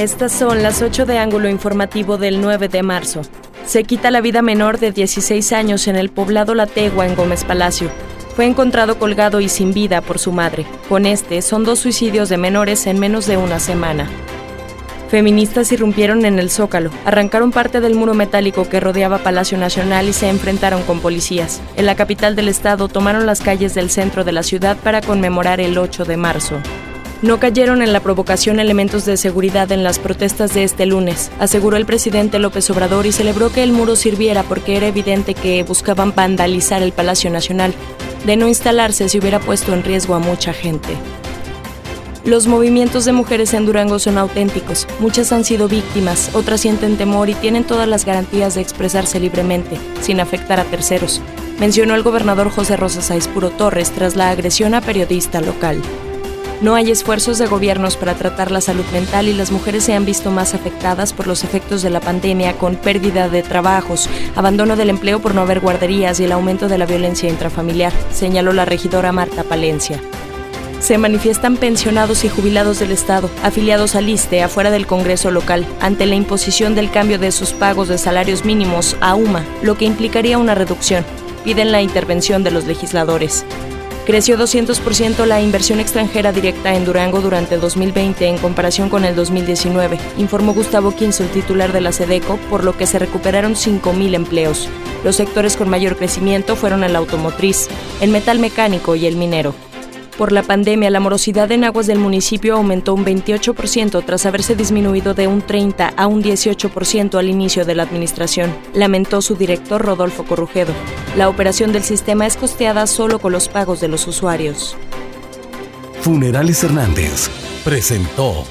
Estas son las 8 de ángulo informativo del 9 de marzo. Se quita la vida menor de 16 años en el poblado La Tegua en Gómez Palacio. Fue encontrado colgado y sin vida por su madre. Con este son dos suicidios de menores en menos de una semana. Feministas irrumpieron en el Zócalo, arrancaron parte del muro metálico que rodeaba Palacio Nacional y se enfrentaron con policías. En la capital del estado tomaron las calles del centro de la ciudad para conmemorar el 8 de marzo. No cayeron en la provocación elementos de seguridad en las protestas de este lunes, aseguró el presidente López Obrador y celebró que el muro sirviera porque era evidente que buscaban vandalizar el Palacio Nacional. De no instalarse se hubiera puesto en riesgo a mucha gente. Los movimientos de mujeres en Durango son auténticos. Muchas han sido víctimas, otras sienten temor y tienen todas las garantías de expresarse libremente, sin afectar a terceros, mencionó el gobernador José Rosa Puro Torres tras la agresión a periodista local. No hay esfuerzos de gobiernos para tratar la salud mental y las mujeres se han visto más afectadas por los efectos de la pandemia con pérdida de trabajos, abandono del empleo por no haber guarderías y el aumento de la violencia intrafamiliar, señaló la regidora Marta Palencia. Se manifiestan pensionados y jubilados del Estado, afiliados al ISTE, afuera del Congreso local, ante la imposición del cambio de sus pagos de salarios mínimos a UMA, lo que implicaría una reducción. Piden la intervención de los legisladores. Creció 200% la inversión extranjera directa en Durango durante 2020 en comparación con el 2019, informó Gustavo Quinzo, titular de la SEDECO, por lo que se recuperaron 5.000 empleos. Los sectores con mayor crecimiento fueron el automotriz, el metal mecánico y el minero. Por la pandemia, la morosidad en aguas del municipio aumentó un 28% tras haberse disminuido de un 30 a un 18% al inicio de la administración, lamentó su director Rodolfo Corrujedo. La operación del sistema es costeada solo con los pagos de los usuarios. Funerales Hernández presentó